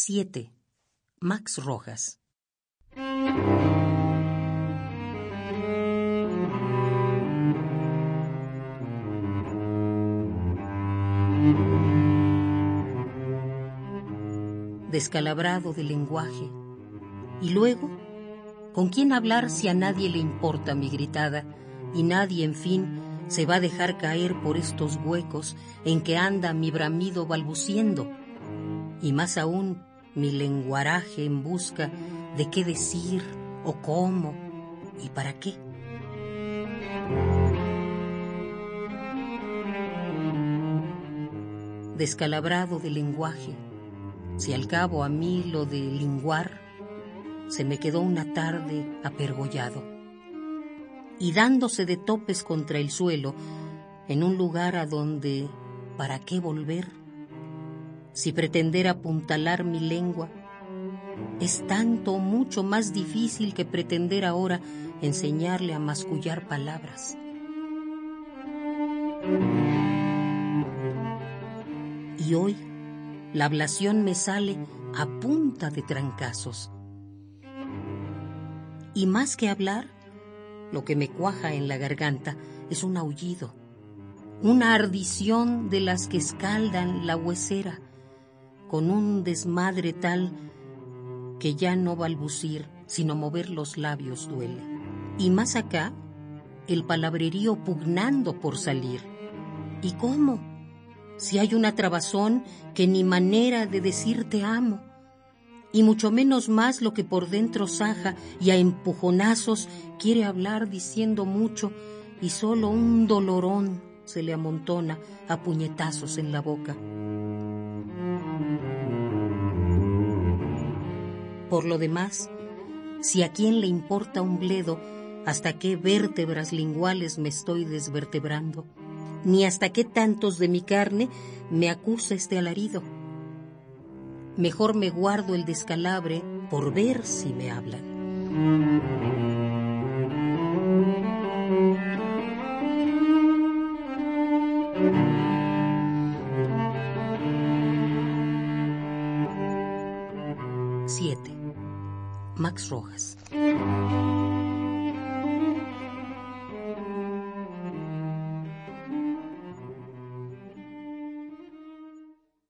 7. Max Rojas. Descalabrado de lenguaje. Y luego, ¿con quién hablar si a nadie le importa mi gritada y nadie, en fin, se va a dejar caer por estos huecos en que anda mi bramido balbuciendo? Y más aún, mi lenguaraje en busca de qué decir o cómo y para qué. Descalabrado de lenguaje, si al cabo a mí lo de linguar se me quedó una tarde apergollado y dándose de topes contra el suelo en un lugar a donde, ¿para qué volver? Si pretender apuntalar mi lengua es tanto mucho más difícil que pretender ahora enseñarle a mascullar palabras. Y hoy la ablación me sale a punta de trancazos. Y más que hablar, lo que me cuaja en la garganta es un aullido, una ardición de las que escaldan la huesera, con un desmadre tal que ya no balbucir, sino mover los labios duele. Y más acá, el palabrerío pugnando por salir. ¿Y cómo? Si hay una trabazón que ni manera de decir te amo, y mucho menos más lo que por dentro saja y a empujonazos quiere hablar diciendo mucho y solo un dolorón se le amontona a puñetazos en la boca. Por lo demás, si a quién le importa un bledo hasta qué vértebras linguales me estoy desvertebrando, ni hasta qué tantos de mi carne me acusa este alarido. Mejor me guardo el descalabre por ver si me hablan. Siete. Max Rojas.